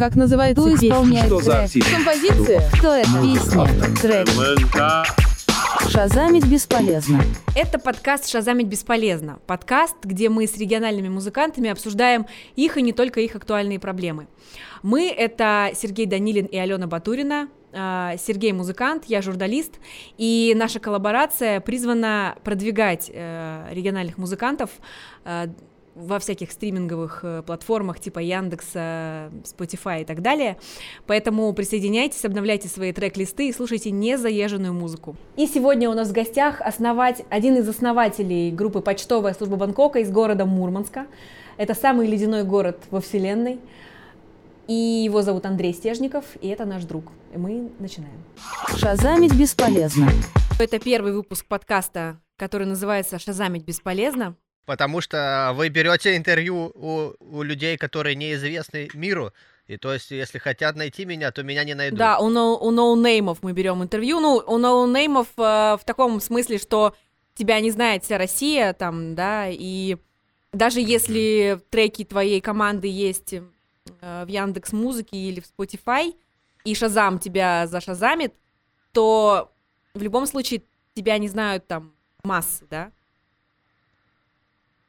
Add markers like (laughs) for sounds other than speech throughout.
Как называется Кто песня? исполняет Что за трек? артист? Композиция? Кто это? Песня. Трек. Шазамить бесполезно. Это подкаст «Шазамить бесполезно». Подкаст, где мы с региональными музыкантами обсуждаем их и не только их актуальные проблемы. Мы — это Сергей Данилин и Алена Батурина. А, Сергей — музыкант, я журналист, и наша коллаборация призвана продвигать э, региональных музыкантов э, во всяких стриминговых э, платформах типа Яндекса, Spotify и так далее. Поэтому присоединяйтесь, обновляйте свои трек-листы и слушайте незаезженную музыку. И сегодня у нас в гостях основать, один из основателей группы «Почтовая служба Бангкока» из города Мурманска. Это самый ледяной город во Вселенной. И его зовут Андрей Стежников, и это наш друг. И мы начинаем. Шазамить бесполезно. Это первый выпуск подкаста, который называется «Шазамить бесполезно». Потому что вы берете интервью у, у людей, которые неизвестны миру. И то есть, если хотят найти меня, то меня не найдут. Да, у, ноу- у ноунеймов мы берем интервью. Ну, у ноунеймов э, в таком смысле, что тебя не знает вся Россия, там, да, и даже если треки твоей команды есть э, в Яндекс Музыке или в Spotify, и Шазам тебя зашазамит, то в любом случае тебя не знают там массы, да?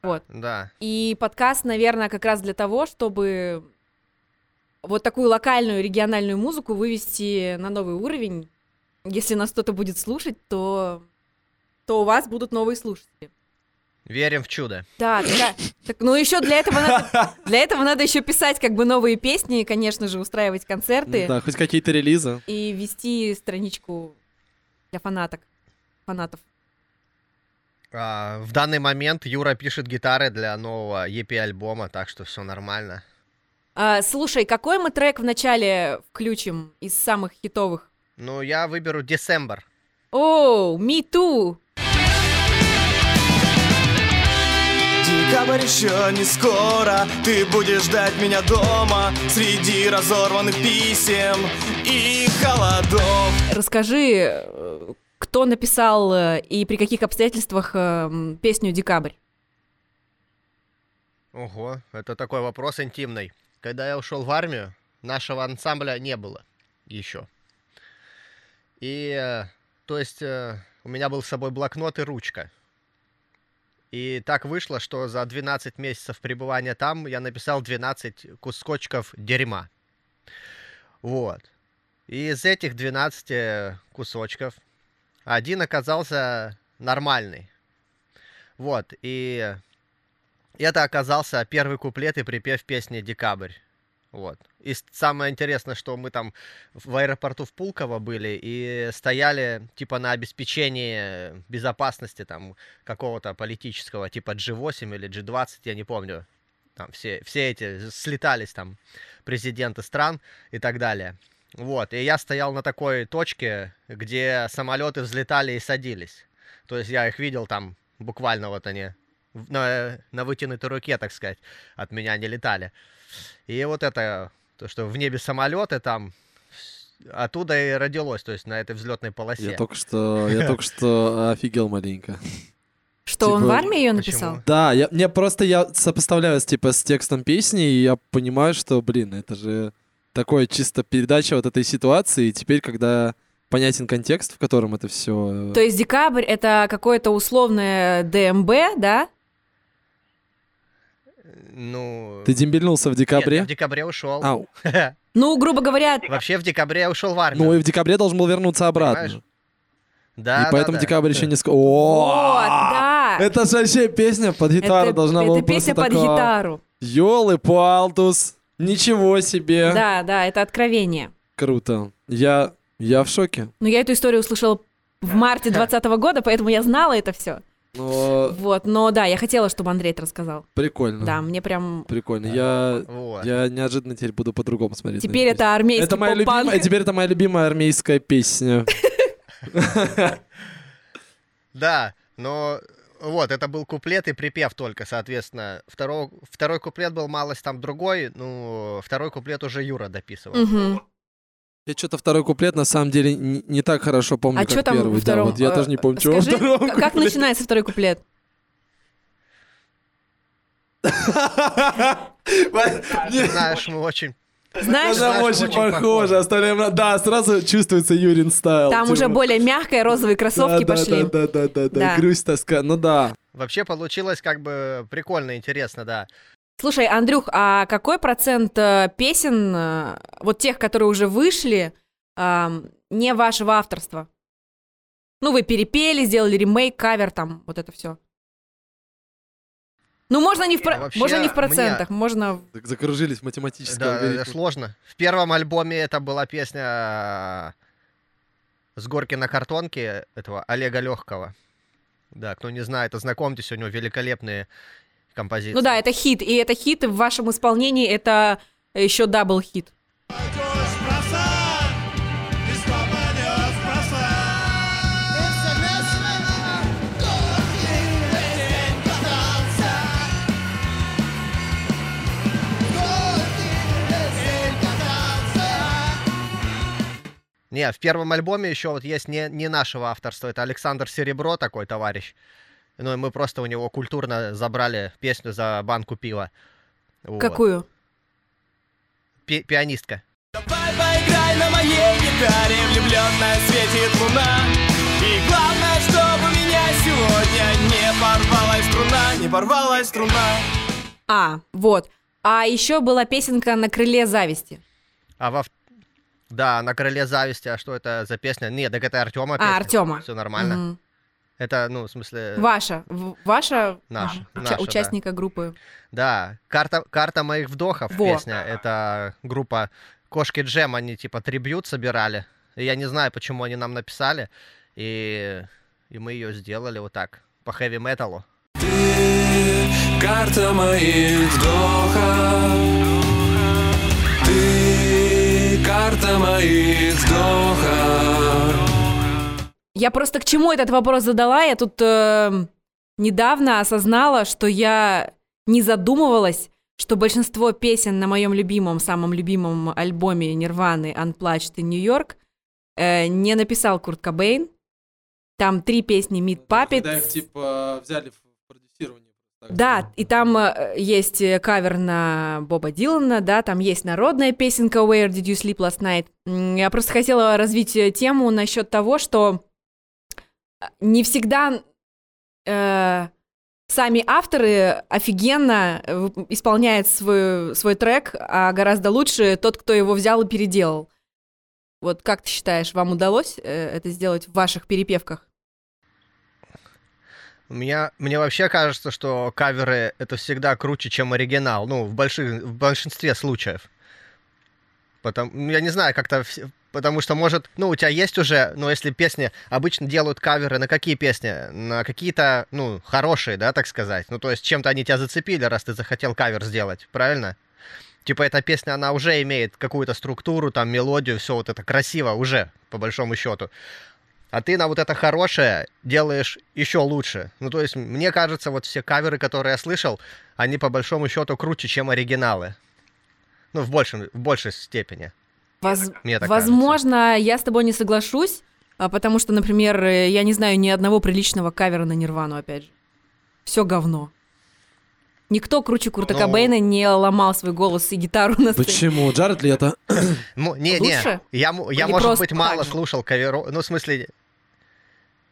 Вот. Да. И подкаст, наверное, как раз для того, чтобы вот такую локальную региональную музыку вывести на новый уровень. Если нас кто-то будет слушать, то, то у вас будут новые слушатели. Верим в чудо. Да, да. Так, ну еще для этого надо, (laughs) для этого надо еще писать как бы новые песни, конечно же, устраивать концерты Да, хоть какие-то релизы. и вести страничку для фанаток, фанатов. А, в данный момент Юра пишет гитары для нового EP-альбома, так что все нормально. А, слушай, какой мы трек вначале включим из самых хитовых? Ну, я выберу December. О, me too! Декабрь еще не скоро, ты будешь ждать меня дома Среди разорванных писем и холодов Расскажи, кто написал э, и при каких обстоятельствах э, песню «Декабрь»? Ого, это такой вопрос интимный. Когда я ушел в армию, нашего ансамбля не было еще. И, э, то есть, у меня был с собой блокнот и ручка. И так вышло, что за 12 месяцев пребывания там я написал 12 кусочков дерьма. Вот. И из этих 12 кусочков один оказался нормальный. Вот. И это оказался первый куплет и припев песни «Декабрь». Вот. И самое интересное, что мы там в аэропорту в Пулково были и стояли типа на обеспечении безопасности там какого-то политического, типа G8 или G20, я не помню. Там все, все эти слетались там президенты стран и так далее. Вот, и я стоял на такой точке, где самолеты взлетали и садились. То есть я их видел там буквально вот они на, на вытянутой руке, так сказать, от меня не летали. И вот это, то, что в небе самолеты там, оттуда и родилось, то есть на этой взлетной полосе. Я только что, я (laughs) только что офигел маленько. Что, он в Типа, армии ее почему? написал? Да, я, мне просто я сопоставляю типа с текстом песни, и я понимаю, что, блин, это же такое чисто передача вот этой ситуации. И теперь, когда понятен контекст, в котором это все. То есть «Декабрь» — это какое-то условное ДМБ, да? Ну... Ты дембельнулся в Нет, я декабре? в декабре ушел. Ау. (laughs) Ну, грубо говоря, Вообще в декабре я ушел в армию. Ну и в декабре должен был вернуться обратно. Понимаешь? да, и да, поэтому да. декабрь еще не ск- вот, О! да. Это же вообще песня под гитару это, должна это была песня просто под такого, гитару. Ёлы палтус. Ничего себе. Да, да, это откровение. Круто. Я, я в шоке. Но я эту историю услышала в марте 2020 года, поэтому я знала это все. Но Вот, но да, я хотела, чтобы Андрей это рассказал. прикольно. Да, мне прям... Прикольно. Я, Вот. я неожиданно теперь буду по-другому смотреть. Теперь это армейский Это моя любимая, теперь это моя любимая армейская песня. (laughs) Да, но вот, это был куплет и припев только, соответственно. Второй, второй куплет был малость там другой, ну, второй куплет уже Юра дописывал. Мгм. Я что-то второй куплет на самом деле не, не так хорошо помню, А как что там первый. во да, втором? вот я э, тоже не помню, что во Скажи, втором к- как куплете. начинается второй куплет? (laughs) Знаешь, мы очень, Знаешь, Она очень очень похожа. похожа. Оставляем... Да, сразу чувствуется Юрин стайл. там типа. уже более мягкая, розовые кроссовки Да, пошли. Да, да, да, да, Да. да. Грусть, тоска. Ну да. Вообще получилось как бы прикольно, интересно, да. Слушай, Андрюх, а какой процент э, песен, э, вот тех, которые уже вышли, не вашего авторства? Ну, вы перепели, сделали ремейк, кавер, там, вот это все. Ну, можно не в, про- А вообще, можно не в мне- процентах, можно... Так закружились в математическом Да, это алгоритме. сложно. В первом альбоме это была песня с горки на картонке этого Олега Легкого. Да, кто не знает, ознакомьтесь, у него великолепные композиции. Ну да, это хит, и это хит, и в вашем исполнении это еще дабл хит. Не, в первом альбоме еще вот есть не, не нашего авторства, это Александр Серебро такой товарищ. Ну и мы просто у него культурно забрали песню за банку пива. Вот. Какую? Пи- пианистка. Давай поиграй на моей гитаре Влюбленная светит луна И главное, чтобы у меня сегодня Не порвалась струна, не порвалась струна А, вот. А еще была песенка на крыле зависти. А во... Да, на крыле зависти, а что это за песня? Нет, так это Артема. А, Артема. Все нормально. Мгм. Это, ну, в смысле... Ваша. в- Ваша, Наша, а, наша, да. участника группы. Да, карта, карта моих вдохов Во. песня. Это группа Кошки Джем, они типа трибют собирали. И я не знаю, почему они нам написали. И, и мы ее сделали вот так, по хэви-металу. Ты карта моих вдохов карта моих вдохов Я просто к чему этот вопрос задала? Я тут э, недавно осознала, что я не задумывалась, что большинство песен на моем любимом, самом любимом альбоме Нирваны Unplugged in New York э, не написал Курт Кобейн. Там три песни Meat Когда их, типа, взяли в Да, и там э, есть э, кавер на Боба Дилана, да, там есть народная песенка Where Did You Sleep Last Night. Я просто хотела развить э, тему насчет того, что не всегда э, сами авторы офигенно исполняют свой, свой трек, а гораздо лучше тот, кто его взял и переделал. Вот как ты считаешь, вам удалось это сделать в ваших перепевках? У меня, мне вообще кажется, что каверы это всегда круче, чем оригинал. Ну, в, больших, в большинстве случаев. Потому, я не знаю, как-то... Потому что, может, ну, у тебя есть уже, ну, если песни обычно делают каверы на какие песни? На какие-то, ну, хорошие, да, так сказать. Ну, то есть чем-то они тебя зацепили, раз ты захотел кавер сделать, правильно? Типа эта песня, она уже имеет какую-то структуру, там, мелодию, все вот это красиво уже, по большому счету. А ты на вот это хорошее делаешь еще лучше. Ну, то есть, мне кажется, вот все каверы, которые я слышал, они по большому счету круче, чем оригиналы. Ну, в, большем, в большей степени. Воз- Мне так Возможно, я с тобой не соглашусь, а, потому что, например, э, я не знаю ни одного приличного кавера на Нирвану, опять же. Все говно. Никто круче Курта Ну- Кобейна не ломал свой голос и гитару на сцене. Почему? Джаред Лето? Ну, не, не. Я, я Или может просто быть, мало же? слушал каверов. Ну, в смысле,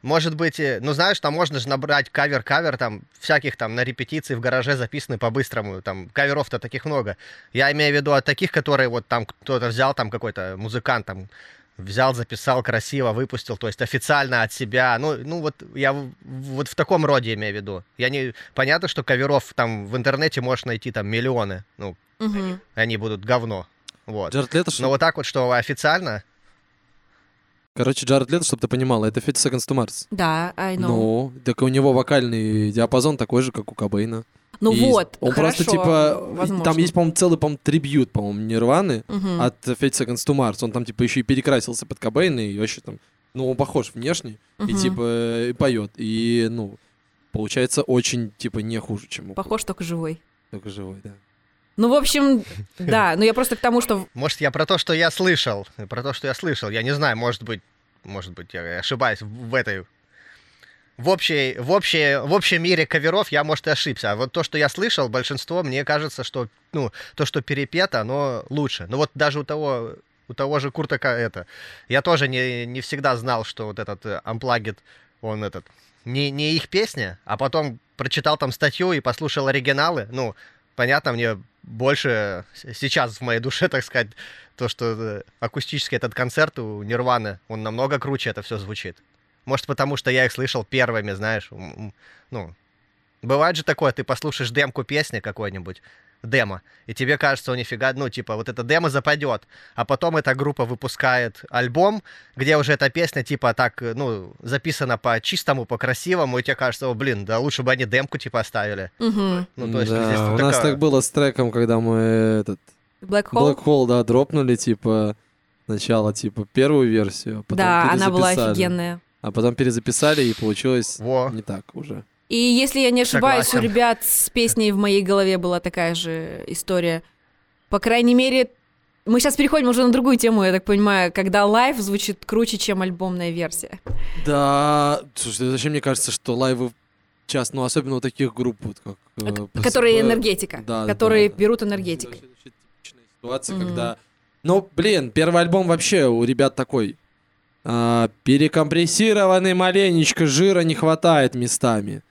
может быть, э, ну, знаешь, там можно же набрать кавер-кавер, там, всяких там на репетиции в гараже записаны по-быстрому, там, каверов-то таких много. Я имею в виду от таких, которые вот там кто-то взял, там, какой-то музыкант, там, взял, записал красиво, выпустил, то есть официально от себя. Ну, ну вот я вот в таком роде имею в виду. Я не... Понятно, что каверов там в интернете можешь найти там миллионы, ну, Мгм. они будут говно. Вот. Джаред Лето. Но вот так вот, что официально, Короче, Джаред Лето, чтобы ты понимала, это 50 Seconds to Mars. Да, I know. Ну, так у него вокальный диапазон такой же, как у Кобейна. Ну И вот, Он просто, хорошо, типа, возможно. там есть, по-моему, целый, по-моему, трибьют, по-моему, Нирваны Мгм. от 50 Seconds to Mars. Он там, типа, еще и перекрасился под Кобейна, и вообще там, ну, он похож внешне, и, Мгм. типа, и поет. И, ну, получается очень, типа, не хуже, чем у Похож только живой. только живой, да. Ну, в общем, да, но я просто к тому, что... может, я про то, что я слышал, про то, что я слышал, я не знаю, может быть, может быть, я ошибаюсь в этой, в, общей, в, общей, в общем мире каверов я, может, и ошибся. А вот то, что я слышал, большинство, мне кажется, что ну, то, что перепето, оно лучше. Но вот даже у того, у того же Курта Ка- это, я тоже не, не всегда знал, что вот этот э, Unplugged, он этот, не, не их песня, а потом прочитал там статью и послушал оригиналы. Ну, понятно, мне больше сейчас в моей душе, (laughs) так сказать, то, что э, акустический этот концерт у Нирваны, он намного круче это все звучит. Может, потому что я их слышал первыми, знаешь. Ну, бывает же такое, ты послушаешь демку песни какой-нибудь, демо, и тебе кажется, о, нифига, ну, типа, вот это демо западет, а потом эта группа выпускает альбом, где уже эта песня, типа, так, ну, записана по чистому, по красивому, и тебе кажется, о, блин, да лучше бы они демку, типа, оставили. Мгм. Ну, то есть Да, здесь у вот нас такая- так было с треком, когда мы этот Black Hole? Black Hole, да, дропнули, типа, сначала, типа, первую версию, а потом да, она была офигенная. А потом перезаписали, и получилось Во. не так уже. И если я не ошибаюсь, Согласен. у ребят с песней в моей голове была такая же история. По крайней мере, мы сейчас переходим уже на другую тему, я так понимаю, когда лайв звучит круче, чем альбомная версия. Да, слушай, зачем мне кажется, что лайвы часто, ну, особенно у таких групп, вот как... э, Которые энергетика, да, да, которые да. берут Это энергетикой. ситуация, Мгм. когда... Ну, блин, первый альбом вообще у ребят такой... а, перекомпрессированный маленечко, жира не хватает местами.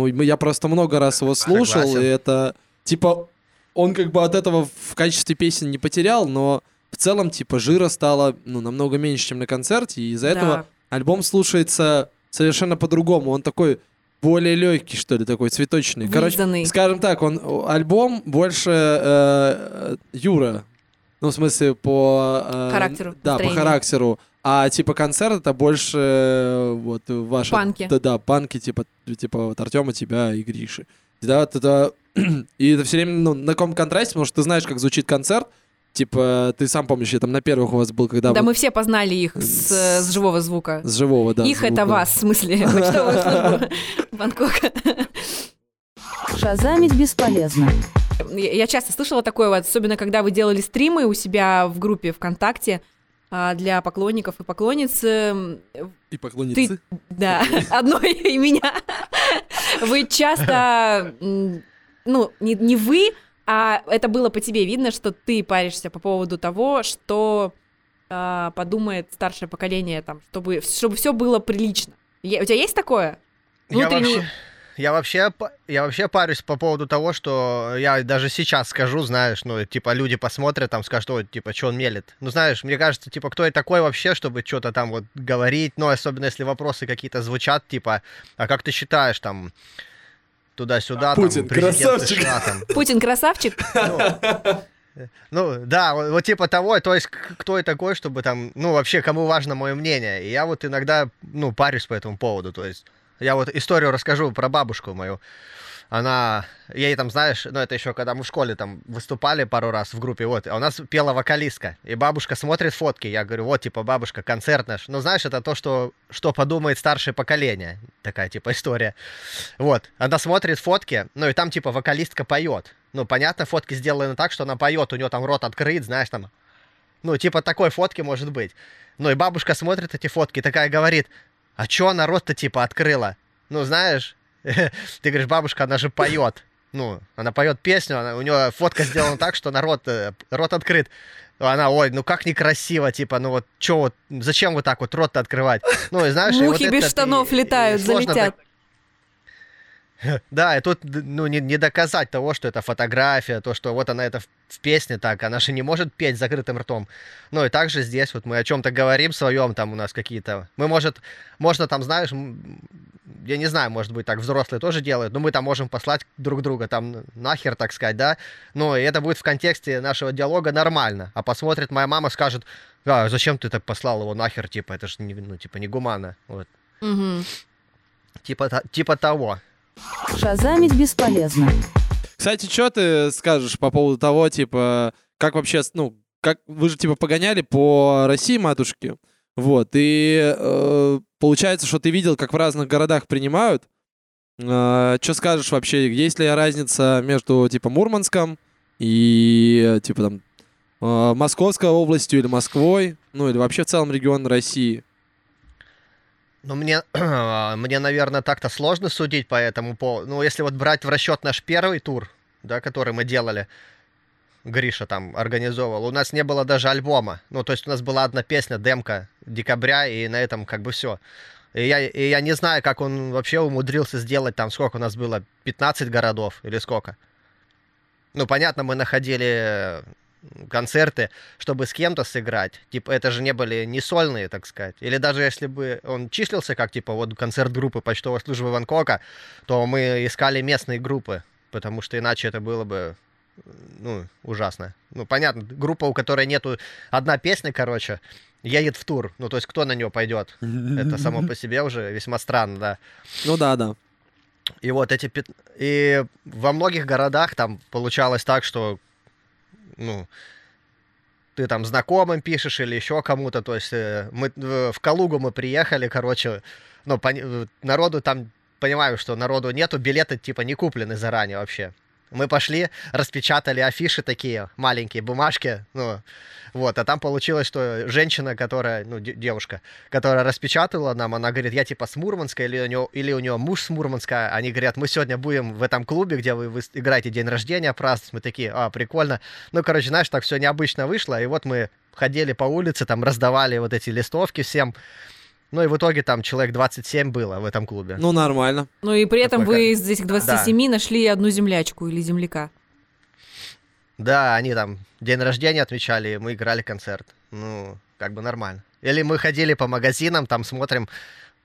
Ну, я просто много раз его слушал, Согласен. и это... Типа, он как бы от этого в качестве песен не потерял, но в целом, типа, жира стало, ну, намного меньше, чем на концерте, и из-за этого Да. альбом слушается совершенно по-другому. Он такой более легкий, что ли, такой цветочный. Короче, Вылизанный. скажем так, он альбом больше э, э, Юра. Ну, в смысле, по... э, Характеру, Да, по настроению. характеру. А типа концерт это больше э, вот ваши... Панки. Да, да, панки, типа, типа вот Артема, тебя и Гриши. Да, это... (clears throat) и это все время ну, на каком контрасте, потому что ты знаешь, как звучит концерт. Типа, ты сам помнишь, я там на первых у вас был, когда Да, вот мы все познали их с, э, с живого звука. с живого, да. их это звука. вас, в смысле. Почтовую (laughs) Бангкока. Шазамить бесполезно. Я часто слышала такое, вот, особенно когда вы делали стримы у себя в группе ВКонтакте для поклонников и поклонниц. эм, И поклонницы. Да, одной (laughs) и меня. Вы часто, ну, не, не вы, а это было по тебе видно, что ты паришься по поводу того, что а, подумает старшее поколение, там, чтобы, чтобы все было прилично. Е- у тебя есть такое? Я Внутренний- вообще, я вообще, я вообще парюсь по поводу того, что я даже сейчас скажу, знаешь, ну, типа, люди посмотрят, там, скажут, ой, типа, что он мелет. Ну, знаешь, мне кажется, типа, кто я такой вообще, чтобы что-то там вот говорить, ну, особенно если вопросы какие-то звучат, типа, а как ты считаешь, там, туда-сюда, Путин, там, президент красавчик. США, там, Путин красавчик? (laughs) ну, да, вот, вот типа того, то есть кто я такой, чтобы там, ну, вообще, кому важно мое мнение. И я вот иногда, ну, парюсь по этому поводу, то есть я вот историю расскажу про бабушку мою. Она, ей там, знаешь, ну, это еще когда мы в школе там выступали пару раз в группе, вот, а у нас пела вокалистка, и бабушка смотрит фотки, я говорю, вот, типа, бабушка, концерт наш. Ну, знаешь, это то, что, что подумает старшее поколение, такая, типа, история. Вот, она смотрит фотки, ну, и там, типа, вокалистка поет. Ну, понятно, фотки сделаны так, что она поет, у нее там рот открыт, знаешь, там, ну, типа, такой фотки может быть. Ну, и бабушка смотрит эти фотки, такая говорит, а чё она рот-то, типа, открыла? Ну, знаешь, (laughs) ты говоришь, бабушка, она же поет. Ну, она поет песню, она, у нее фотка сделана так, что народ, э, рот открыт. Она, ой, ну как некрасиво, типа, ну вот, чё вот, зачем вот так вот рот рот-то Ну, и знаешь, и вот Мухи без это штанов и- и летают, сложно залетят. (laughs) да, и тут ну, не, не доказать того, что это фотография, то, что вот она это в, в песне так, она же не может петь закрытым ртом. Ну и также здесь вот мы о чем-то говорим своем, там у нас какие-то... Мы, может, можно там, знаешь, я не знаю, может быть, так взрослые тоже делают, но мы там можем послать друг друга там нахер, так сказать, да, но и это будет в контексте нашего диалога нормально, а посмотрит моя мама, скажет, а, зачем ты так послал его нахер, типа, это же, не, ну, типа, не гуманно, вот, Мгм. типа, типа того. Шазамить бесполезно. Кстати, что ты скажешь по поводу того, типа, как вообще, ну, как вы же типа погоняли по России матушки, вот, и э, получается, что ты видел, как в разных городах принимают. что скажешь вообще, есть ли разница между типа Мурманском и типа там э, Московской областью или Москвой, ну или вообще в целом регион России? Ну, мне, (clears throat) мне, наверное, так-то сложно судить по этому поводу. Ну, если вот брать в расчет наш первый тур, да, который мы делали, Гриша там организовывал, у нас не было даже альбома. Ну, то есть у нас была одна песня, демка декабря, и на этом как бы все. И я, и я не знаю, как он вообще умудрился сделать там, сколько у нас было, 15 городов или сколько. Ну, понятно, мы находили концерты, чтобы с кем-то сыграть. Типа, это же не были не сольные, так сказать. Или даже если бы он числился как, типа, вот концерт группы почтовой службы Ванкока, то мы искали местные группы, потому что иначе это было бы ну, ужасно. Ну, понятно, группа, у которой нету одна песня, короче, едет в тур. Ну, то есть, кто на нее пойдет? Это само (laughs) по себе уже весьма странно, да. Ну да, да. И вот эти... И во многих городах там получалось так, что, ну, ты там знакомым пишешь или еще кому-то, то есть э, мы э, в Калугу мы приехали, короче, ну, пони- э, народу там, понимаю, что народу нету, билеты типа не куплены заранее вообще. Мы пошли, распечатали афиши такие, маленькие бумажки, ну, вот, а там получилось, что женщина, которая, ну, де- девушка, которая распечатывала нам, она говорит, я типа с Мурманска, или у нее, или у нее муж с Мурманска, они говорят, мы сегодня будем в этом клубе, где вы, выс- играете день рождения праздновать, мы такие, а, прикольно, ну, короче, знаешь, так все необычно вышло, и вот мы ходили по улице, там раздавали вот эти листовки всем, ну, и в итоге там человек 27 было в этом клубе. Ну, нормально. Ну и при этом Такой вы из этих 27 нашли одну землячку или земляка. Да, они там день рождения отмечали, и мы играли концерт. Ну, как бы нормально. Или мы ходили по магазинам, там смотрим,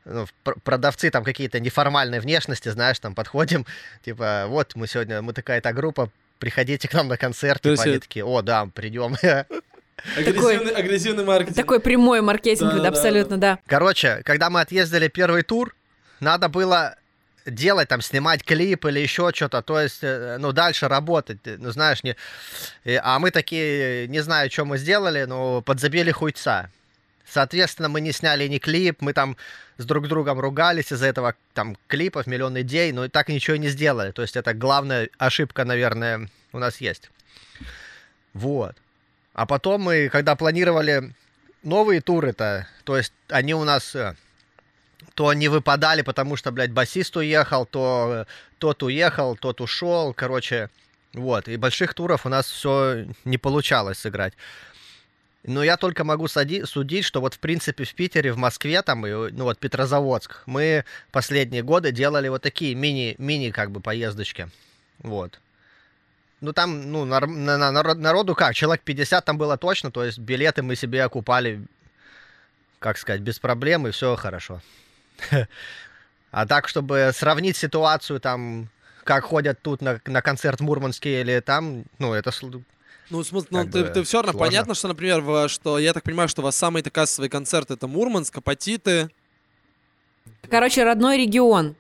ну, пр- продавцы там какие-то неформальной внешности, знаешь, там подходим, (laughs) типа, вот мы сегодня, мы такая-то группа, приходите к нам на концерт, То типа, есть такие, о, да, придем. (laughs) Агрессивный, агрессивный маркетинг. Такой прямой маркетинг, Да, да, абсолютно, да. Короче, когда мы отъездили первый тур, надо было делать, там, снимать клип или еще что-то, то есть, э, ну, дальше работать, ну, знаешь, не... а мы такие, не знаю, что мы сделали, но подзабили хуйца. Соответственно, мы не сняли ни клип, мы там с друг другом ругались из-за этого, там, клипов, миллион идей, но и так ничего и не сделали. То есть это главная ошибка, наверное, у нас есть. Вот. А потом мы, когда планировали новые туры-то, то есть они у нас э, то не выпадали, потому что, блядь, басист уехал, то э, тот уехал, тот ушел, короче, вот. И больших туров у нас все не получалось сыграть. Но я только могу судить, что вот в принципе в Питере, в Москве там, и, ну вот Петрозаводск, мы последние годы делали вот такие мини, мини как бы поездочки. Вот. Ну там, ну, нар- на- на- народ- народу как, человек 50 там было точно, то есть билеты мы себе окупали, как сказать, без проблем, и все хорошо. (laughs) А так, чтобы сравнить ситуацию там, как ходят тут на, на концерт в Мурманске или там, ну, это Ну, смысл, ну, ты, ты все равно сложно. понятно, что, например, в- что я так понимаю, что у вас самый-то кассовый концерт это Мурманск, Апатиты. Короче, родной регион.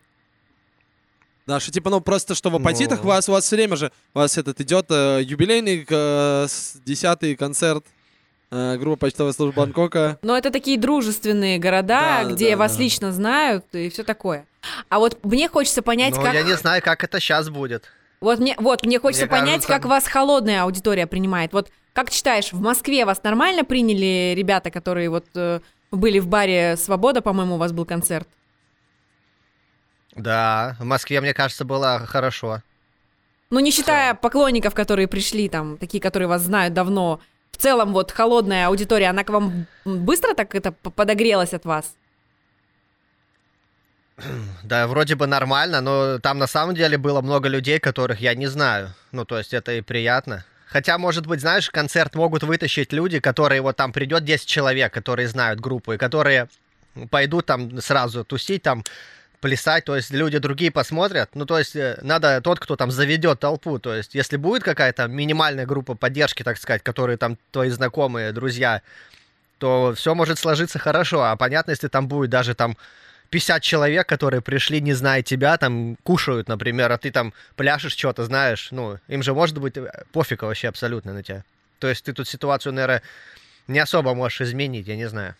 Да, что типа, ну просто что в Апатитах Ну. у вас у вас все время же у вас этот идет э, юбилейный э, десятый концерт э, группы почтовая служба Бангкока. Но это такие дружественные города, Да, где да, вас да. лично знают и все такое. А вот мне хочется понять, Ну, как... я не знаю, как это сейчас будет. Вот мне, вот мне хочется Мне понять, кажется- как вас холодная аудитория принимает. Вот как считаешь, в Москве вас нормально приняли ребята, которые вот э, были в баре Свобода, по-моему, у вас был концерт? Да, в Москве, мне кажется, было хорошо. Ну, не считая поклонников, которые пришли там, такие, которые вас знают давно. В целом, вот холодная аудитория, она к вам быстро так это подогрелась от вас? (clears throat) Да, вроде бы нормально, но там на самом деле было много людей, которых я не знаю. Ну, то есть это и приятно. Хотя, может быть, знаешь, концерт могут вытащить люди, которые вот там придет 10 человек, которые знают группу, и которые пойдут там сразу тусить, там плясать, то есть люди другие посмотрят. Ну, то есть э, надо тот, кто там заведет толпу. То есть если будет какая-то минимальная группа поддержки, так сказать, которые там твои знакомые, друзья, то все может сложиться хорошо. А понятно, если там будет даже там 50 человек, которые пришли, не зная тебя, там кушают, например, а ты там пляшешь что-то, знаешь, ну, им же может быть э, пофиг вообще абсолютно на тебя. То есть ты тут ситуацию, наверное, не особо можешь изменить, я не знаю.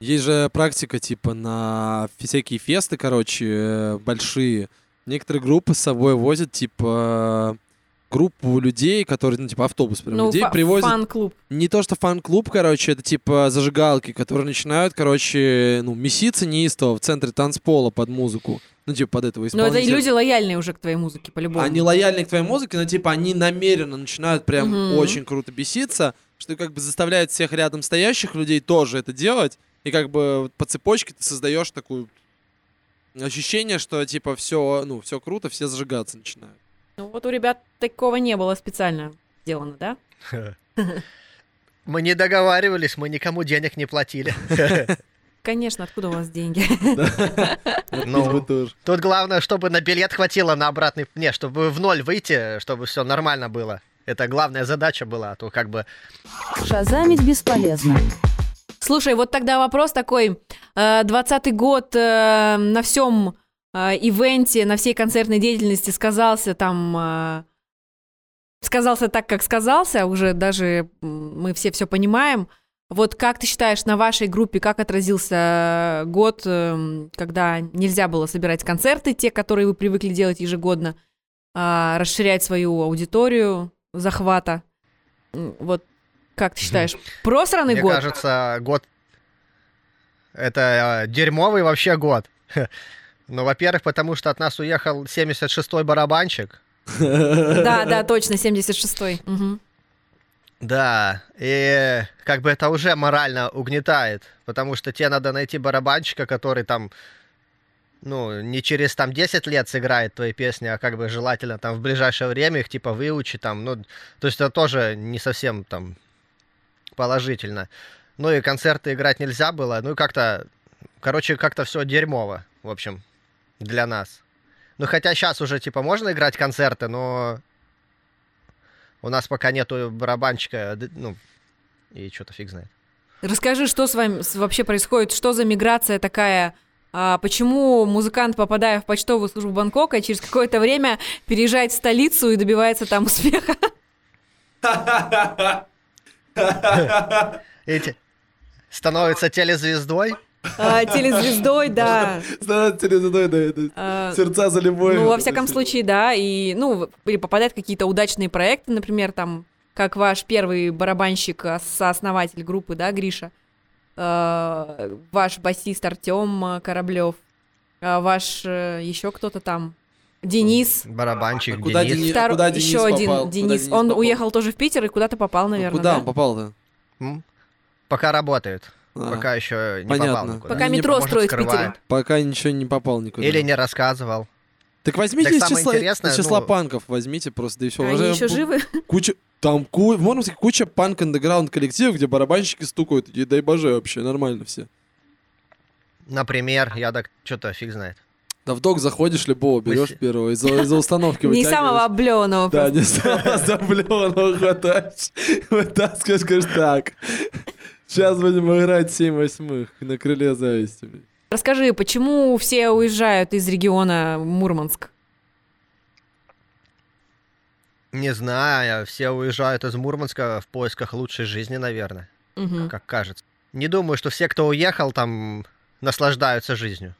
Есть же практика типа на всякие фесты, короче, э, большие. Некоторые группы с собой возят типа группу людей, которые, ну, типа, автобус прям Ну, людей привозят. фан-клуб. Не то, что фан-клуб, короче, это типа зажигалки, которые начинают, короче, ну, меситься неистово в центре танцпола под музыку. Ну, типа, под этого Но это исполнителя. люди лояльные уже к твоей музыке, по-любому. Они лояльны к твоей музыке, но типа они намеренно начинают прям Мгм. очень круто беситься, что как бы заставляет всех рядом стоящих людей тоже это делать. И как бы по цепочке ты создаешь такую ощущение, что типа все, ну, все круто, все зажигаться начинают. Ну вот у ребят такого не было специально сделано, да? (laughs) Мы не договаривались, мы никому денег не платили. (laughs) Конечно, откуда у вас деньги? (laughs) Ну. Тут главное, чтобы на билет хватило на обратный... Не, чтобы в ноль выйти, чтобы все нормально было. Это главная задача была, а то как бы... Шазамить бесполезно. Слушай, вот тогда вопрос такой. Э, Двадцатый год э, на всем э, ивенте, на всей концертной деятельности сказался там... э, Сказался так, как сказался, уже даже мы все все понимаем. Вот как ты считаешь, на вашей группе как отразился год, когда нельзя было собирать концерты, те, которые вы привыкли делать ежегодно, а, расширять свою аудиторию захвата? Вот как ты считаешь, просранный Мне год? кажется, год... Это э, дерьмовый вообще год. (laughs) Ну, во-первых, потому что от нас уехал 76-й барабанщик. (laughs) Да, да, точно, 76-й. Мгм. Да, и как бы это уже морально угнетает, потому что тебе надо найти барабанщика, который там, ну, не через там 10 лет сыграет твои песни, а как бы желательно там в ближайшее время их типа выучи там, ну, то есть это тоже не совсем там положительно. Ну и концерты играть нельзя было, ну и как-то, короче, как-то все дерьмово, в общем, для нас. Ну хотя сейчас уже типа можно играть концерты, но у нас пока нету барабанщика, ну, и что-то фиг знает. Расскажи, что с вами вообще происходит, что за миграция такая, а, почему музыкант, попадая в почтовую службу Бангкока, через какое-то время переезжает в столицу и добивается там успеха? (laughs) Эти становится телезвездой. А, Телезвездой, да. Становится телезвездой, да, это А, сердца за любовь. Ну, во всяком случае, да, и, ну, или попадает в какие-то удачные проекты, например, там, как ваш первый барабанщик, а, сооснователь группы, да, Гриша, э, ваш басист Артем Кораблев, ваш еще кто-то там, Денис, Барабанщик, А куда Денис. Дени- Втор- куда Денис еще попал? один Куда Денис. Денис Он попал? уехал тоже в Питер и куда-то попал, Ну, наверное, Куда да? он попал-то? М? Пока работает. А, Пока еще не понятно. попал никуда. Пока Не- метро Может, строит в скрывает. Питере. Пока ничего не попал никуда. Или не рассказывал. Так возьмите Так из самое числа, интересное, из числа ну- панков, возьмите просто, да и все. Они еще живы? Куча, там ку... в Мурманске куча панк андеграунд коллективов, где барабанщики стукают, и дай боже вообще, нормально все. Например, я так что-то фиг знает. Да в док заходишь, любого берешь первого, из-за из-за установки (laughs) Не самого обленого. Да, не самого (laughs) заблеванного хватаешь, (laughs) вытаскиваешь, говоришь, так, сейчас будем играть 7 восьмых на крыле зависти. блин». Расскажи, почему все уезжают из региона Мурманск? Не знаю, все уезжают из Мурманска в поисках лучшей жизни, наверное, Мгм. как кажется. Не думаю, что все, кто уехал, там наслаждаются жизнью.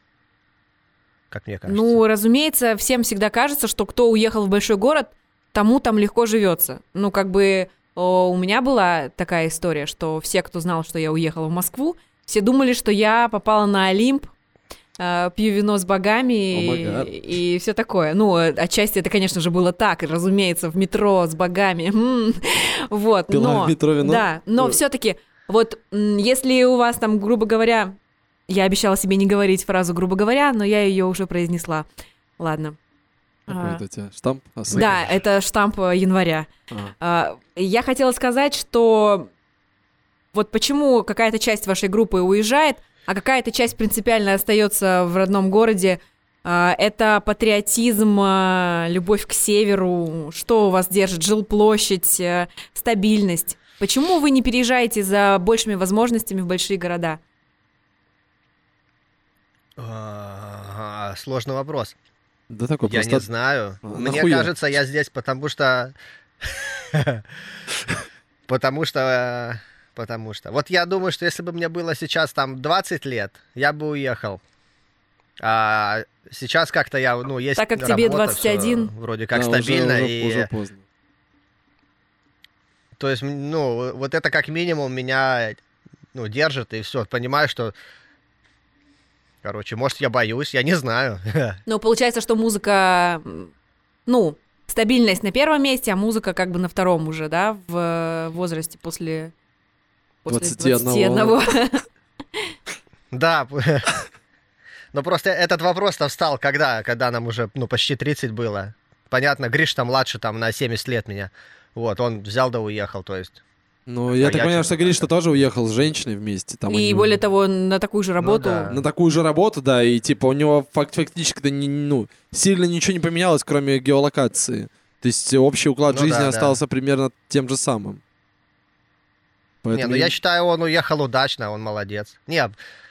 Как мне кажется. Ну, разумеется, всем всегда кажется, что кто уехал в большой город, тому там легко живется. Ну, как бы о, у меня была такая история, что все, кто знал, что я уехала в Москву, все думали, что я попала на Олимп, э, пью вино с богами Oh и, и все такое. Ну, отчасти это, конечно же, было так, разумеется, в метро с богами. (laughs) Вот, Пила но... в метро вино? Да, но все-таки, вот если у вас там, грубо говоря, я обещала себе не говорить фразу грубо говоря, но я ее уже произнесла. Ладно. Какой А, это у тебя? Штамп? А, Да, это штамп э, января. а. А, Я хотела сказать, что вот почему какая-то часть вашей группы уезжает, а какая-то часть принципиально остается в родном городе. Это патриотизм, любовь к северу. Что у вас держит? Жилплощадь, э, стабильность. Почему вы не переезжаете за большими возможностями в большие города? А, Сложный вопрос. Да такой Я просто... не знаю. А, Мне нахуя? кажется, я здесь, потому что... (laughs) Потому что... Потому что... Вот я думаю, что если бы мне было сейчас там 20 лет, я бы уехал. А сейчас как-то я, ну, есть Так как тебе работа, 21. всё вроде как Да, стабильно, уже- и уже поздно. То есть, ну, вот это как минимум меня, ну, держит, и все. Понимаю, что... Короче, может, я боюсь, я не знаю. (laughs) Но получается, что музыка, ну, стабильность на первом месте, а музыка как бы на втором уже, да, в э, возрасте после... после 21. 21. Да. (laughs) Но просто этот вопрос-то встал, когда? Когда нам уже, ну, почти 30 было. Понятно, Гриш там младше, там, на 70 лет меня. Вот, он взял да уехал, то есть. Ну, я А так я понимаю, что Гриш как-то- тоже уехал с женщиной вместе. Там И они более того, на такую же работу. да. на такую же работу, да, и типа у него факт фактически не, ну, сильно ничего не поменялось, кроме геолокации. То есть общий уклад Ну жизни да, да. остался примерно тем же самым. Не, Поэтому ну я считаю, он уехал удачно, он молодец. Не,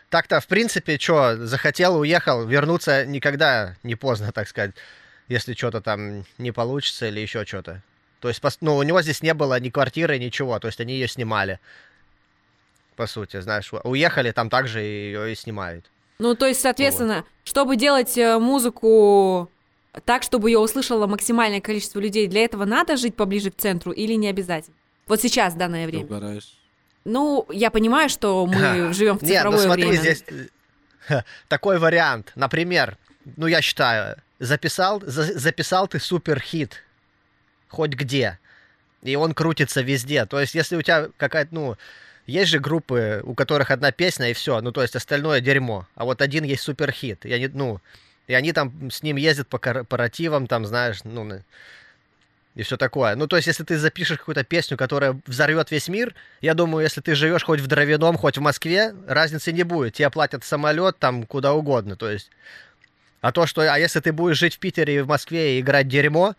так-то, в принципе, что, захотел, уехал, вернуться никогда не поздно, так сказать, если что-то там не получится или еще что-то. То есть, ну, у него здесь не было ни квартиры, ничего, то есть они ее снимали. По сути, знаешь, уехали, там также ее и снимают. Ну, то есть, соответственно, чтобы делать э, музыку так, чтобы ее услышало максимальное количество людей, для этого надо жить поближе к центру или не обязательно? Вот сейчас, в данное ты время. угораешь. Ну, я понимаю, что мы (laughs) живем в Нет, ну цифровое смотри, время. здесь э, (laughs) такой вариант. Например, ну я считаю, записал, за- записал ты супер хит, хоть где, и он крутится везде. То есть, если у тебя какая-то, ну, есть же группы, у которых одна песня и все, ну то есть остальное дерьмо, а вот один есть супер хит, и они, ну, и они там с ним ездят по корпоративам, там, знаешь, ну, и все такое. Ну, то есть, если ты запишешь какую-то песню, которая взорвет весь мир, я думаю, если ты живешь хоть в Дровяном, хоть в Москве, разницы не будет. Тебе платят самолет там куда угодно. То есть. А то, что. А если ты будешь жить в Питере и в Москве и играть дерьмо,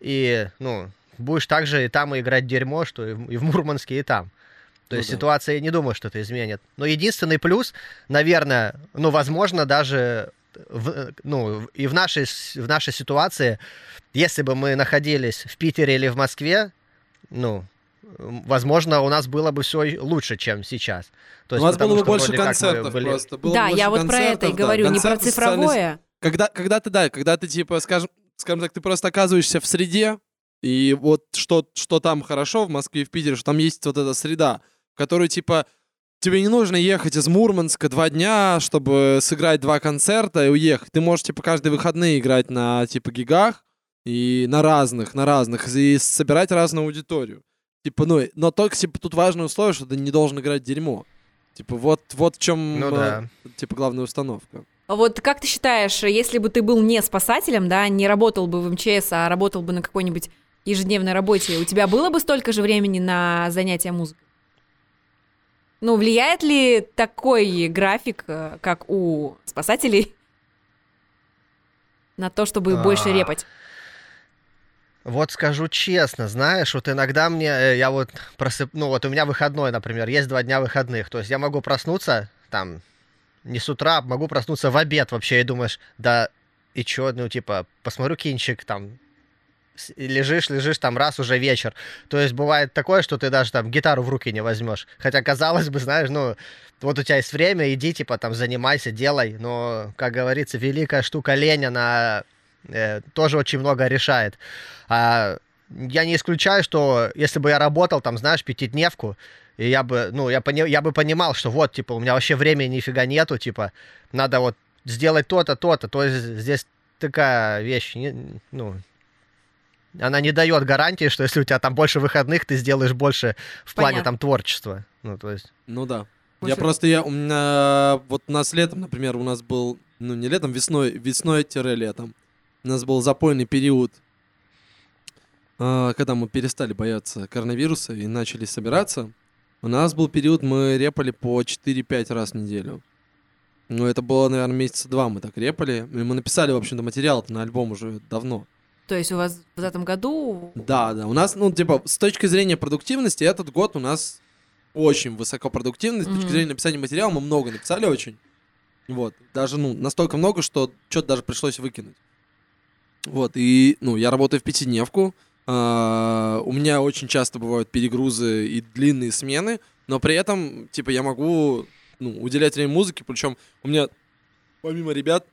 и, ну, будешь также и там и играть дерьмо, что и в, и в Мурманске, и там. То Ну есть да. ситуация, я не думаю, что это изменит. Но единственный плюс, наверное, ну, возможно, даже в, ну, и в нашей, в нашей ситуации, если бы мы находились в Питере или в Москве, ну, возможно, у нас было бы все лучше, чем сейчас. То У вас потому было бы больше концертов были- просто. было да, я вот про это и концертов, да. говорю, не про цифровое. Когда, когда ты, да, когда ты, типа, скажем, скажем так, ты просто оказываешься в среде, и вот что, что там хорошо в Москве и в Питере, что там есть вот эта среда, в которую, типа, тебе не нужно ехать из Мурманска два дня, чтобы сыграть два концерта и уехать. Ты можешь, типа, каждые выходные играть на, типа, гигах и на разных, на разных, и собирать разную аудиторию. Типа, ну, но только, типа, тут важное условие, что ты не должен играть дерьмо. Типа, вот, вот в чем, Ну да. типа, главная установка. Вот как ты считаешь, если бы ты был не спасателем, да, не работал бы в МЧС, а работал бы на какой-нибудь ежедневной работе, у тебя было бы столько же времени на занятия музыкой? Ну, влияет ли такой график, э, как у спасателей, на то, чтобы больше А. репать? Вот скажу честно, знаешь, вот иногда мне, э, я вот просып... ну вот у меня выходной, например, есть два дня выходных, то есть я могу проснуться там не с утра, могу проснуться в обед вообще, и думаешь, да и чё, ну типа, посмотрю кинчик там, лежишь, лежишь там раз уже вечер. То есть бывает такое, что ты даже там гитару в руки не возьмешь. Хотя казалось бы, знаешь, ну вот у тебя есть время, иди типа там занимайся, делай. Но, как говорится, великая штука лень, она э, тоже очень много решает. А я не исключаю, что если бы я работал там, знаешь, пятидневку, и я бы, ну, я, пони- я бы понимал, что вот, типа, у меня вообще времени нифига нету, типа, надо вот сделать то-то, то-то. То есть здесь такая вещь, не- ну, она не дает гарантии, что если у тебя там больше выходных, ты сделаешь больше в плане Понятно. там творчества. Ну, то есть... Ну да. Я просто, я, у меня, вот у нас летом, например, у нас был, ну не летом, весной, весной-летом, у нас был запойный период, когда мы перестали бояться коронавируса и начали собираться. У нас был период, мы репали по 4-5 раз в неделю. Ну, это было, наверное, месяца два мы так репали. И мы написали, в общем-то, материал на альбом уже давно. То есть у вас в этом году... Да, да. У нас, ну, типа, с точки зрения продуктивности, этот год у нас очень высокопродуктивный. С точки Мгм. зрения написания материала мы много написали очень. Вот. Даже, ну, настолько много, что что-то даже пришлось выкинуть. Вот. И, ну, я работаю в пятидневку. А, у меня очень часто бывают перегрузы и длинные смены, но при этом, типа, я могу, ну, уделять время музыке, причем у меня, помимо ребят,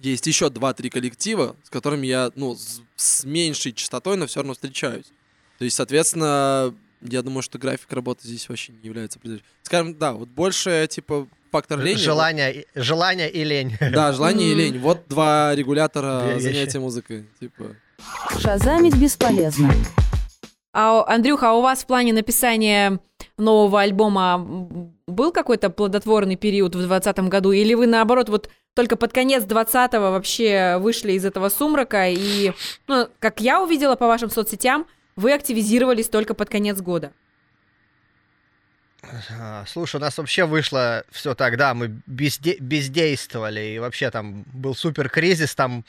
есть еще 2-3 коллектива, с которыми я, ну, с, с меньшей частотой, но все равно встречаюсь. То есть, соответственно, я думаю, что график работы здесь вообще не является. Скажем, да, вот больше, типа, фактор лени. Желание, и- желание и лень. Да, желание и лень. Вот два регулятора занятия музыкой. Типа. Шазамить бесполезно. А, Андрюха, а у вас в плане написания нового альбома был какой-то плодотворный период в 2020 году? Или вы, наоборот, вот только под конец 20-го вообще вышли из этого сумрака? И, ну, как я увидела по вашим соцсетям, вы активизировались только под конец года. А, Слушай, у нас вообще вышло все так, да, мы безде- бездействовали, и вообще там был супер кризис, там,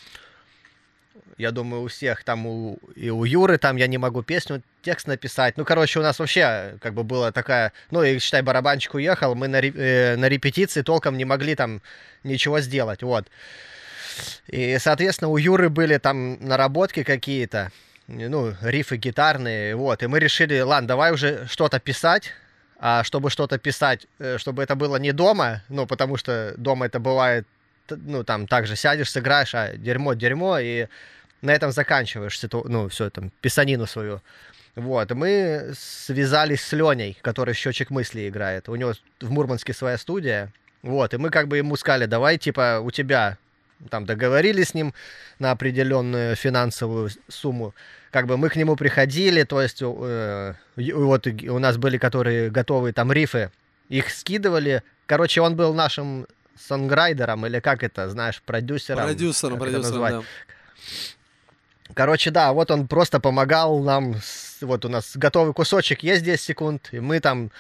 я думаю, у всех, там у, и у Юры, там я не могу песню, текст написать, ну, короче, у нас вообще как бы была такая, ну, и считай, барабанщик уехал, мы на, э, на репетиции толком не могли там ничего сделать, вот. И, соответственно, у Юры были там наработки какие-то, ну, рифы гитарные, вот, и мы решили, ладно, давай уже что-то писать, а чтобы что-то писать, э, чтобы это было не дома, ну, потому что дома это бывает, ну, там, также сядешь, сыграешь, а дерьмо, дерьмо, и на этом заканчиваешь, ситу- ну, все, там, писанину свою. Вот, мы связались с Леней, который счетчик мысли играет. У него в Мурманске своя студия. Вот, и мы как бы ему сказали, давай, типа, у тебя там договорились с ним на определенную финансовую сумму. Как бы мы к нему приходили, то есть э, вот у нас были, которые готовые там рифы, их скидывали. Короче, он был нашим сонграйдером, или как это, знаешь, продюсером. Продюсером, продюсером, да. Короче, да, вот он просто помогал нам. Вот у нас готовый кусочек есть 10 секунд, и мы там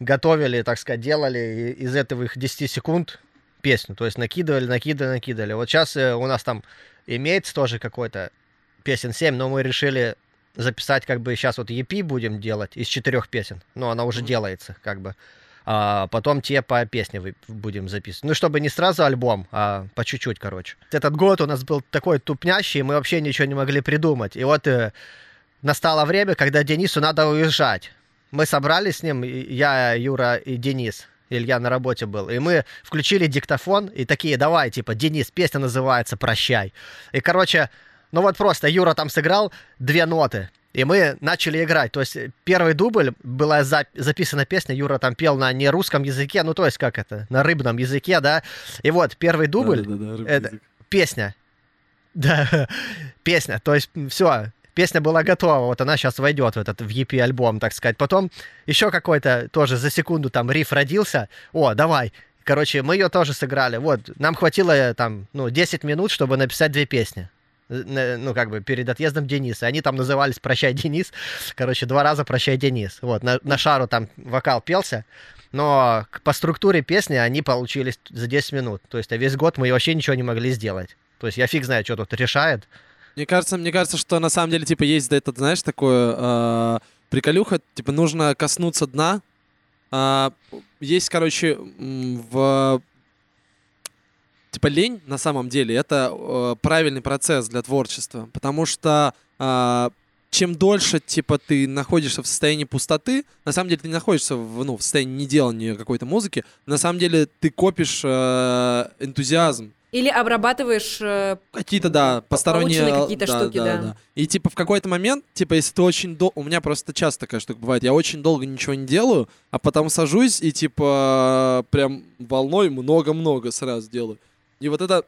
готовили, так сказать, делали из этого их 10 секунд песню. То есть накидывали, накидывали, накидывали. Вот сейчас у нас там имеется тоже какой-то песен 7, но мы решили записать как бы сейчас вот EP будем делать из четырех песен. Ну, она уже делается как бы. А потом те по песне будем записывать. Ну, чтобы не сразу альбом, а по чуть-чуть, короче. Этот год у нас был такой тупнящий, мы вообще ничего не могли придумать. И вот э, настало время, когда Денису надо уезжать. Мы собрались с ним, я, Юра и Денис. Илья на работе был. И мы включили диктофон и такие, давай, типа, Денис, песня называется «Прощай». И, короче, ну вот просто Юра там сыграл две ноты, и мы начали играть. То есть первый дубль была зап- записана песня, Юра там пел на нерусском языке, ну то есть как это, на рыбном языке, да. И вот первый дубль, это- язык. песня. (laughs) Да, песня. То есть все, песня была готова, вот она сейчас войдет в этот в EP альбом, так сказать. Потом еще какой-то тоже за секунду там риф родился. О, давай. Короче, мы ее тоже сыграли. Вот, нам хватило э, там, ну, 10 минут, чтобы написать две песни. Э, Ну, как бы перед отъездом Дениса. Они там назывались «Прощай, Денис». Короче, два раза «Прощай, Денис». Вот, на, на шару там вокал пелся. Но по структуре песни они получились за 10 минут. То есть, а весь год мы вообще ничего не могли сделать. То есть, я фиг знает, что тут решает. Мне кажется, мне кажется, что на самом деле, типа, есть да, этот, знаешь, такое э, приколюха, типа, нужно коснуться дна. А, есть, короче, в типа лень на самом деле это э, правильный процесс для творчества, потому что а, чем дольше типа ты находишься в состоянии пустоты, на самом деле ты не находишься в, ну, в состоянии неделания какой-то музыки, на самом деле ты копишь э, энтузиазм, Или обрабатываешь... э, Какие-то, да, посторонние... Э, какие-то штуки, да. И, типа, в какой-то момент, типа, если ты очень долго... У меня просто часто такая штука бывает. Я очень долго ничего не делаю, а потом сажусь и, типа, прям волной много-много сразу делаю. И вот это...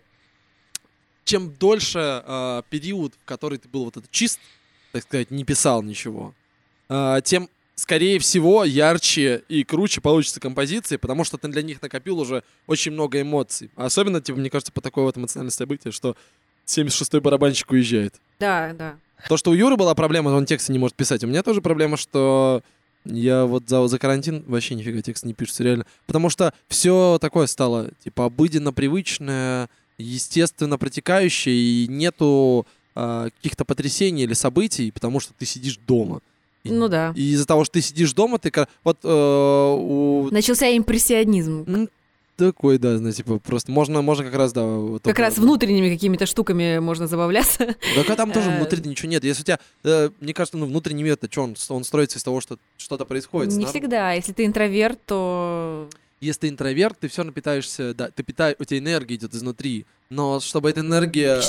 Чем дольше э, период, в который ты был вот этот чист, так сказать, не писал ничего, э, тем, скорее всего, ярче и круче получится композиции, потому что ты для них накопил уже очень много эмоций. Особенно, типа, мне кажется, по такой вот эмоциональной событию, что 76-й барабанщик уезжает. Да, да. То, что у Юры была проблема, он тексты не может писать. У меня тоже проблема, что я вот за, за карантин вообще нифига текст не пишется, реально. Потому что все такое стало, типа, обыденно привычное, естественно протекающее, и нету а, каких-то потрясений или событий, потому что ты сидишь дома. И- Ну да. И из-за того, что ты сидишь дома, ты... Вот э, у... Начался импрессионизм. Такой, да, знаете, типа, просто можно, можно как раз, да... вот Как раз внутренними какими-то штуками можно забавляться. Да а там тоже Э, внутри ничего нет. Если у тебя, э, мне кажется, ну, внутренний мир, это что, он, он строится из того, что что-то происходит. Не всегда. Если ты интроверт, то... если ты интроверт, ты все равно питаешься, да, ты питаешь, у тебя энергия идет изнутри. Но чтобы эта энергия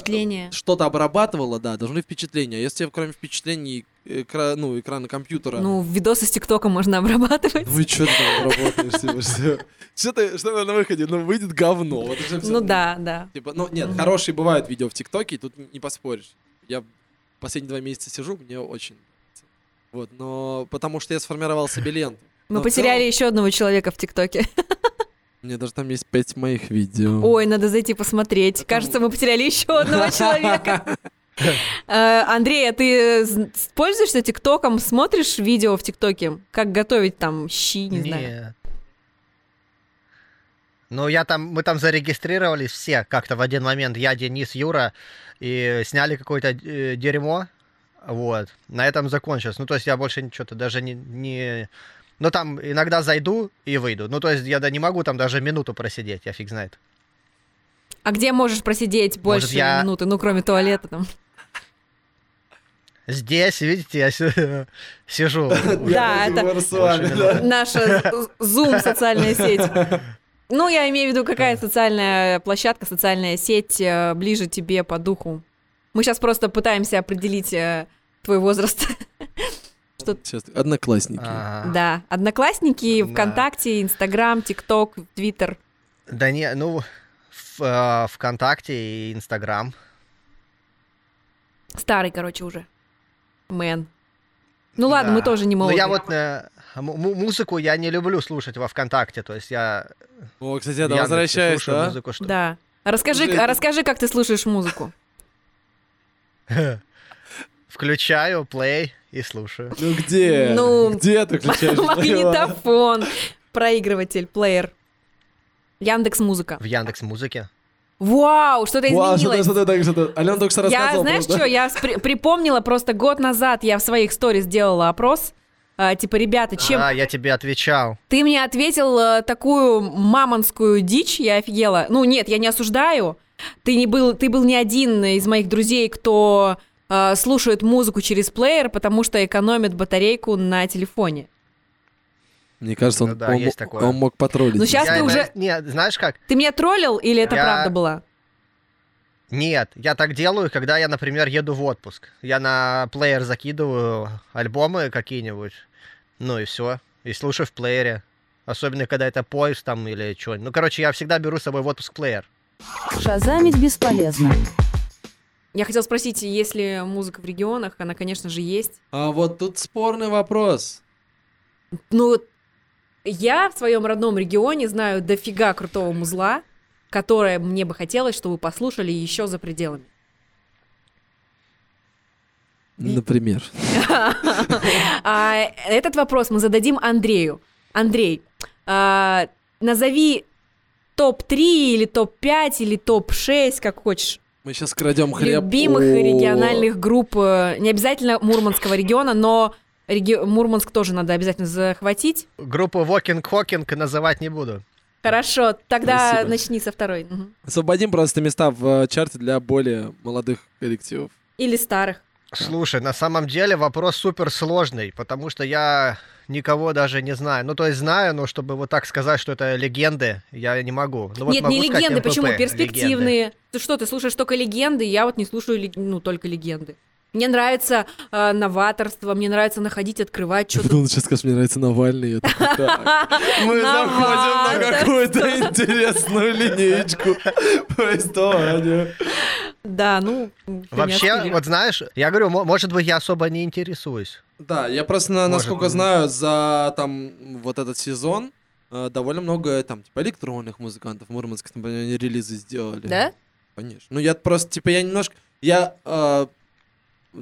что-то обрабатывала, да, должны впечатления. Если тебе кроме впечатлений экра- ну, экрана компьютера... Ну, видосы с ТикТока можно обрабатывать. Ну и что там работаешь? типа, что? На выходе? Ну, выйдет говно. Ну да, да. Типа, ну, нет, хорошие бывают видео в ТикТоке, тут не поспоришь. Я последние два месяца сижу, мне очень. Вот, но потому что я сформировал себе ленту. Мы Но потеряли целом, еще одного человека в ТикТоке. (laughs) Мне даже там есть пять моих видео. Ой, надо зайти посмотреть. Кажется, мы потеряли еще одного (laughs) человека. Э, Андрей, а ты з- пользуешься ТикТоком? Смотришь видео в ТикТоке? Как готовить там щи, не знаю. Нет. Ну, я там, мы там зарегистрировались все как-то в один момент, я, Денис, Юра, и сняли какое-то э, дерьмо, вот, на этом закончилось. Ну, то есть я больше что-то даже не, не... Ну, там иногда зайду и выйду. Ну, то есть я да, не могу там даже минуту просидеть, я фиг знает. А где можешь просидеть больше я- минуты? Ну, кроме туалета там. Здесь, видите, я си- (laughs) сижу. Да, это наша Zoom социальная сеть. Ну, я имею в виду, какая социальная площадка, социальная сеть э, ближе тебе по духу. Мы сейчас просто пытаемся определить э, твой возраст. (laughs) Сейчас, одноклассники. Ага. Да, Одноклассники, Да. ВКонтакте, Инстаграм, ТикТок, Твиттер. Да не, ну, в, э, ВКонтакте и Инстаграм. Старый, короче, уже. Мэн. Ну ладно, мы тоже не Ну, молодые. я вот э, му- му- музыку я не люблю слушать во ВКонтакте, то есть я О, кстати, да, возвращаюсь, слушаю да? музыку, что... Да. А Расскажи, а это- расскажи, как ты слушаешь музыку. (laughs) Включаю, плей и слушаю. Ну где? Ну, где ты включаешь? (laughs) Магнитофон, проигрыватель, плеер. Яндекс Музыка. В Яндекс Музыке. Вау, что-то Вау, что-то, изменилось. что-то, что-то. Алена только что Я, рассказывала. знаешь просто. что, я спри- припомнила просто год назад, я в своих сторис сделала опрос. а, типа, ребята, чем А, я тебе отвечал. Ты мне ответил э, такую мамонскую дичь, я офигела. Ну нет, я не осуждаю. Ты не был, ты был не один из моих друзей, кто э, слушает музыку через плеер, потому что экономит батарейку на телефоне. Мне кажется, он, Ну да, он есть такое. он мог потроллить. Ну, щас Я ты уже- Нет, знаешь как? Ты меня троллил или это Я- правда была? Нет, я так делаю, когда я, например, еду в отпуск. Я на плеер закидываю альбомы какие-нибудь, ну и все, и слушаю в плеере. Особенно, когда это поезд там или что. Ну, короче, я всегда беру с собой в отпуск плеер. Шазамить бесполезно. Я хотела спросить, есть ли музыка в регионах? Она, конечно же, есть. А вот тут спорный вопрос. Ну, я в своем родном регионе знаю дофига крутого музла, которое мне бы хотелось, чтобы вы послушали еще за пределами. Например. (laughs) А, Этот вопрос мы зададим Андрею. Андрей, а, назови топ-3 или топ-5 или топ-6, как хочешь, Мы сейчас крадем хлеб. любимых у- региональных групп, э, не обязательно Мурманского региона, но реги- Мурманск тоже надо обязательно захватить. Группу Walking Hawking называть не буду. Хорошо, тогда Спасибо. начни со второй. Освободим просто места в э, чарте для более молодых коллективов. Или старых. Слушай, на самом деле вопрос супер сложный, потому что я никого даже не знаю. Ну, то есть знаю, но чтобы вот так сказать, что это легенды, я не могу. Ну, вот Нет, могу не сказать легенды, МПП, почему? легенды. Перспективные. Ты что, ты слушаешь только легенды, я вот не слушаю, ну, только легенды. Мне нравится э, новаторство, мне нравится находить, открывать что-то. подумал, сейчас скажешь, мне нравится Навальный. Я такой, так, Мы (laughs) заходим на какую-то интересную линеечку повествования. Да, ну, Вообще, вот знаешь, я говорю, мо- может быть, я особо не интересуюсь. Да, я просто, насколько быть. знаю, за там вот этот сезон э, довольно много там типа электронных музыкантов. Мурманск, например, они релизы сделали. Да? Конечно. Ну, я просто, типа, я немножко... Я... э,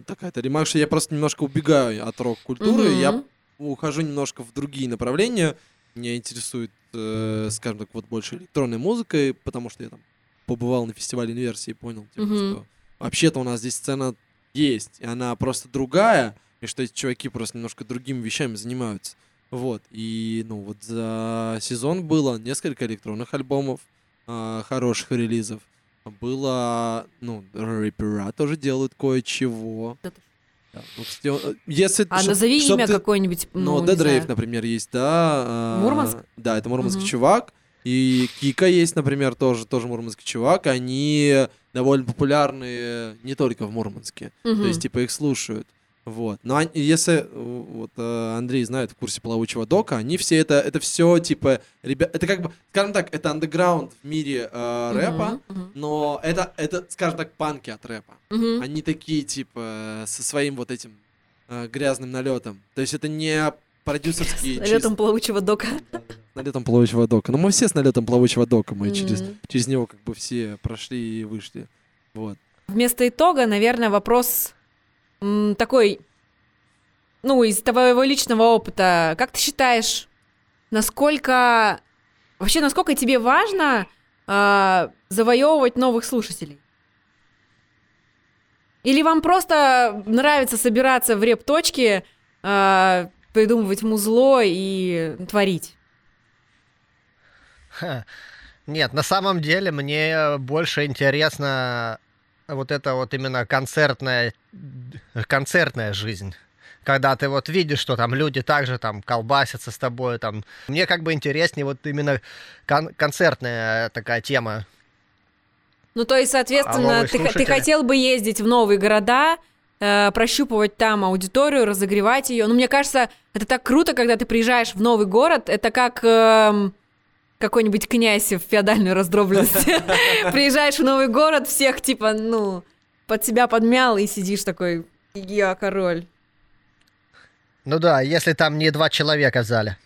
такая-то ремарка, что я просто немножко убегаю от рок-культуры. Мгм. Я ухожу немножко в другие направления. Меня интересует, э, скажем так, вот больше электронной музыкой, потому что я там побывал на фестивале инверсии и понял, типа, Мгм. что вообще-то у нас здесь сцена есть, и она просто другая, и что эти чуваки просто немножко другими вещами занимаются. Вот, и, ну, вот за сезон было несколько электронных альбомов, а, хороших релизов. Было, ну, рэпера тоже делают кое-чего. Да ты- Да. Ну, э, если, А чтоб- назови чтоб имя ты- какое-нибудь. Ну, не Dead. Rave, например, есть, да. а, Мурманск? Да, это мурманский Мгм. чувак. И Кика есть, например, тоже, тоже мурманский чувак. Они довольно популярны не только в Мурманске. Мгм. То есть, типа, их слушают. Вот. Но они- если э, вот э, Андрей знает в курсе плавучего дока, они все это, это все типа, ребят, это как бы, скажем так, это андеграунд в мире э, рэпа, мгм, но это, это, скажем так, панки от рэпа. мгм. Они такие, типа, со своим вот этим э, грязным налетом. То есть это не продюсерские... С налетом плавучего дока. с налетом плавучего дока. Ну, мы все с налетом плавучего дока, мы через, Мгм. через него как бы все прошли и вышли. Вот. Вместо итога, наверное, вопрос такой, ну, из твоего личного опыта, как ты считаешь, насколько вообще, насколько тебе важно а, завоевывать новых слушателей? Или вам просто нравится собираться в реп-точке, а, придумывать музло и творить? Ха. Нет, на самом деле мне больше интересно вот это вот именно концертная, концертная жизнь. Когда ты вот видишь, что там люди также там колбасятся с тобой, там. Мне как бы интереснее вот именно кон- концертная такая тема. Ну, то есть, соответственно, новые ты, ты хотел бы ездить в новые города, э, прощупывать там аудиторию, разогревать ее. Ну, мне кажется, это так круто, когда ты приезжаешь в новый город. Это как эм, какой-нибудь князь в феодальной раздробленности. (laughs) Приезжаешь в новый город, всех типа, ну, под себя подмял и сидишь такой, я король. Ну да, если там не два человека в зале.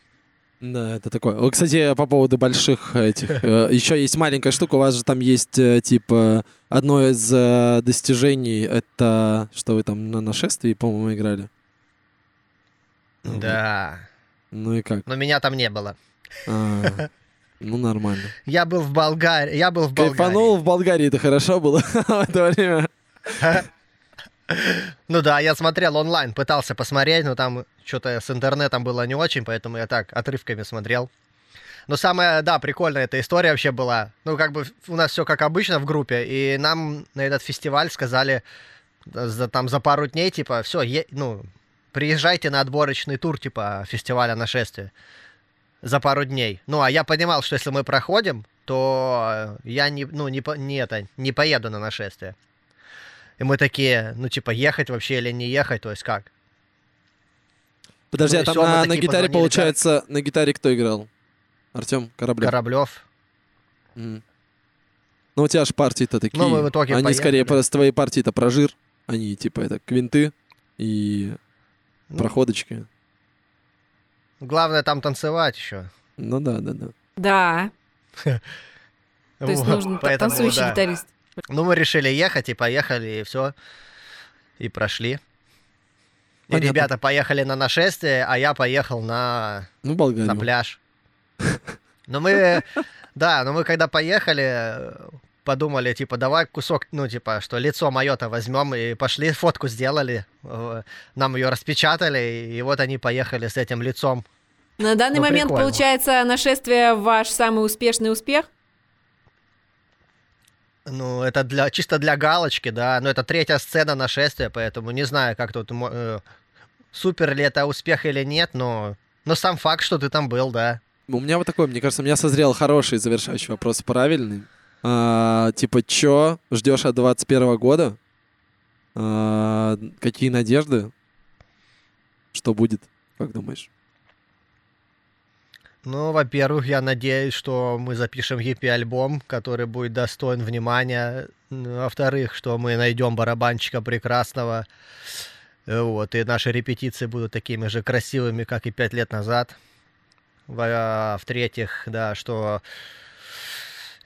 Да, это такое. Кстати, по поводу больших этих. Еще есть маленькая штука. У вас же там есть, э, типа, одно из э, достижений. Это что вы там на нашествии, по-моему, играли. Да. Ну и как? Но меня там не было. А, ну, нормально. Я был в Болгарии. Я был в Болгарии. Кайфанул в Болгарии, это хорошо было (laughs) в это время. (laughs) Ну да, я смотрел онлайн, пытался посмотреть, но там что-то с интернетом было не очень, поэтому я так отрывками смотрел. Но самая, да, прикольная эта история вообще была. Ну, как бы у нас все как обычно в группе, и нам на этот фестиваль сказали за, там за пару дней, типа, все, ну, приезжайте на отборочный тур, типа, фестиваля нашествия за пару дней. Ну, а я понимал, что если мы проходим, то я не, ну, не, не, это, не поеду на нашествие. И мы такие, ну, типа, ехать вообще или не ехать, то есть как? Подожди, Ну а там на, на гитаре, получается, на гитаре кто играл? Артем Кораблев. Кораблев. Мгм. Ну, у тебя же партии-то такие. Ну, мы в итоге Они поехали. скорее просто твои партии-то прожир. Они типа это квинты и Ну. проходочки. Главное там танцевать еще. Ну да, да, да. Да, (laughs) то есть нужен та- танцующий гитарист. Ну, мы решили ехать, и поехали, и все. И прошли. И Понятно. ребята поехали на нашествие, а я поехал на, Ну, Болгарию. на пляж. (laughs) Но мы, да, но мы когда поехали, подумали, типа, давай кусок, ну, типа, что лицо мое-то возьмем, и пошли, фотку сделали, э, нам ее распечатали, и вот они поехали с этим лицом. На данный Ну, момент, прикольно. получается, нашествие ваш самый успешный успех? Ну, это для, чисто для галочки, да, но это третья сцена нашествия, поэтому не знаю, как тут, э, супер ли это успех или нет, но, но сам факт, что ты там был, да. У меня вот такой, мне кажется, у меня созрел хороший завершающий вопрос, правильный. А, типа, чё ждешь от 21 года? А, какие надежды? Что будет? Как думаешь? Ну, во-первых, я надеюсь, что мы запишем EP-альбом, который будет достоин внимания. Ну, Во-вторых, что мы найдем барабанщика прекрасного. Вот, и наши репетиции будут такими же красивыми, как и пять лет назад. В-третьих, да, что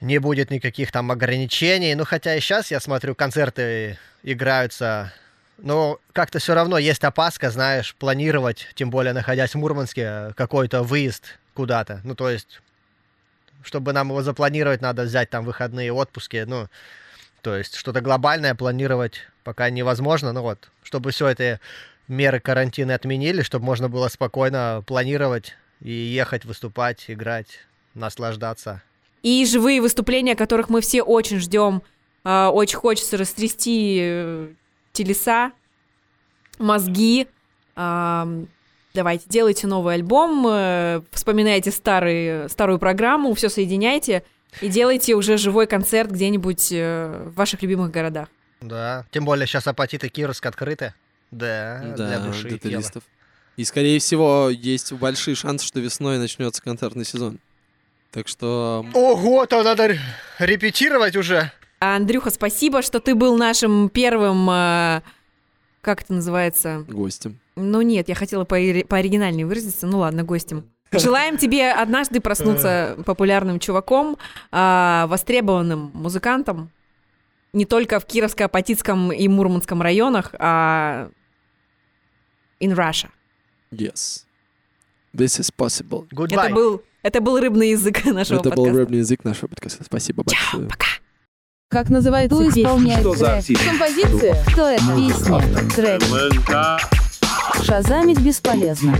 не будет никаких там ограничений. Ну, хотя и сейчас я смотрю, концерты играются. Но как-то все равно есть опаска, знаешь, планировать, тем более находясь в Мурманске, какой-то выезд куда-то. Ну, то есть, чтобы нам его запланировать, надо взять там выходные отпуски. Ну, то есть, что-то глобальное планировать пока невозможно. Ну вот, чтобы все это меры карантина отменили, чтобы можно было спокойно планировать и ехать, выступать, играть, наслаждаться. И живые выступления, которых мы все очень ждем. А, Очень хочется растрясти э, телеса. мозги. Ам, Давайте, делайте новый альбом, э, вспоминайте старый, старую программу, все соединяйте и делайте уже живой концерт где-нибудь э, в ваших любимых городах. Да. Тем более сейчас апатиты Кировск открыты. Да, Да, для души для и тела. туристов. И, скорее всего, есть большие шансы, что весной начнется концертный сезон. Так что... Ого, то надо ре- репетировать уже. Андрюха, спасибо, что ты был нашим первым, э, как это называется? Гостем. Ну нет, я хотела по пооригинальнее выразиться, ну ладно, гостем. Желаем тебе однажды проснуться популярным чуваком, а, востребованным музыкантом, не только в Кировско-Апатитском и Мурманском районах, а in Russia. Yes. This is possible. Goodbye. Это был, это был рыбный язык (laughs) нашего Это был подкаста. рыбный язык нашего подкаста. Спасибо большое. Как называется Кто песня? исполняет Что за трек? артист? Композиция? Кто это? Песня. Трек. Шазамить бесполезно.